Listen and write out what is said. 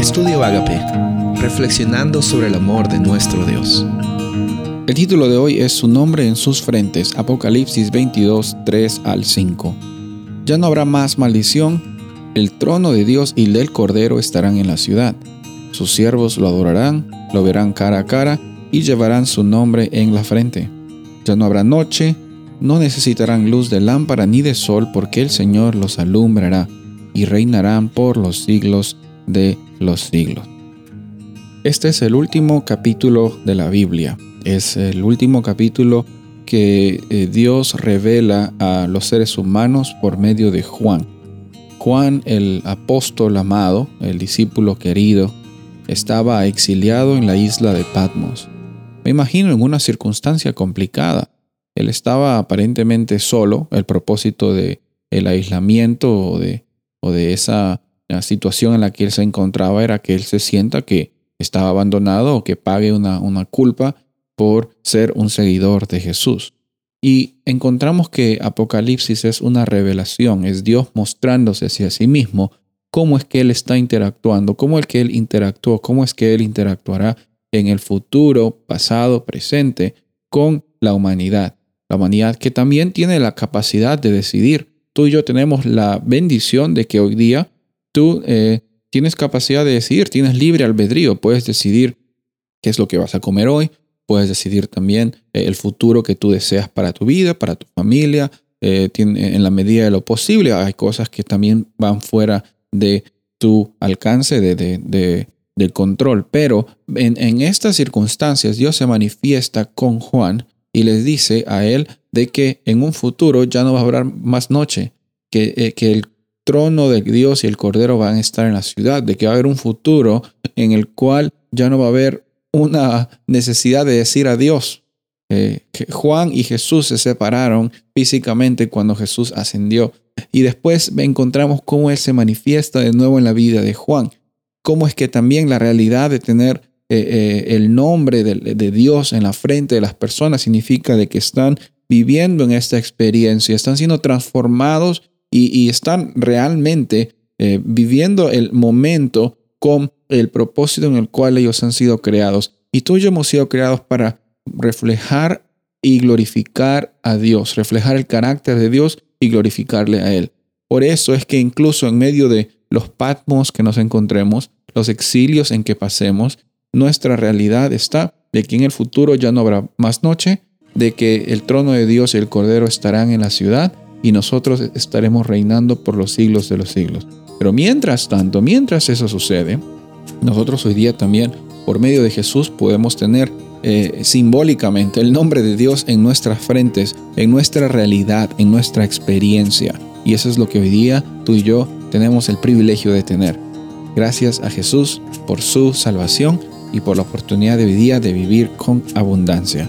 Estudio Agape, reflexionando sobre el amor de nuestro Dios. El título de hoy es Su nombre en sus frentes, Apocalipsis 22, 3 al 5. Ya no habrá más maldición, el trono de Dios y del Cordero estarán en la ciudad. Sus siervos lo adorarán, lo verán cara a cara y llevarán su nombre en la frente. Ya no habrá noche, no necesitarán luz de lámpara ni de sol, porque el Señor los alumbrará y reinarán por los siglos de los siglos. Este es el último capítulo de la Biblia. Es el último capítulo que eh, Dios revela a los seres humanos por medio de Juan. Juan, el apóstol amado, el discípulo querido, estaba exiliado en la isla de Patmos. Me imagino en una circunstancia complicada. Él estaba aparentemente solo, el propósito de el aislamiento o de, o de esa la situación en la que él se encontraba era que él se sienta que estaba abandonado o que pague una, una culpa por ser un seguidor de Jesús. Y encontramos que Apocalipsis es una revelación, es Dios mostrándose hacia sí mismo cómo es que Él está interactuando, cómo es que Él interactuó, cómo es que Él interactuará en el futuro, pasado, presente con la humanidad. La humanidad que también tiene la capacidad de decidir. Tú y yo tenemos la bendición de que hoy día tú eh, tienes capacidad de decidir, tienes libre albedrío, puedes decidir qué es lo que vas a comer hoy, puedes decidir también eh, el futuro que tú deseas para tu vida, para tu familia, eh, en la medida de lo posible. Hay cosas que también van fuera de tu alcance, de, de, del control. Pero en, estas circunstancias Dios se manifiesta con Juan y les dice a él de que en un futuro ya no va a haber más noche, que, que el trono de Dios y el Cordero van a estar en la ciudad, de que va a haber un futuro en el cual ya no va a haber una necesidad de decir adiós. Eh, Juan y Jesús se separaron físicamente cuando Jesús ascendió. Y después encontramos cómo Él se manifiesta de nuevo en la vida de Juan. Cómo es que también la realidad de tener eh, eh, el nombre de, de Dios en la frente de las personas significa de que están viviendo en esta experiencia, están siendo transformados y, están realmente eh, viviendo el momento con el propósito en el cual ellos han sido creados. Y tú y yo hemos sido creados para reflejar y glorificar a Dios, reflejar el carácter de Dios y glorificarle a Él. Por eso es que incluso en medio de los patmos que nos encontremos, los exilios en que pasemos, nuestra realidad está de que en el futuro ya no habrá más noche, de que el trono de Dios y el Cordero estarán en la ciudad y nosotros estaremos reinando por los siglos de los siglos. Pero mientras tanto, mientras eso sucede, nosotros hoy día también, por medio de Jesús, podemos tener eh, simbólicamente el nombre de Dios en nuestras frentes, en nuestra realidad, en nuestra experiencia. Y eso es lo que hoy día tú y yo tenemos el privilegio de tener. Gracias a Jesús por su salvación y por la oportunidad de hoy día de vivir con abundancia.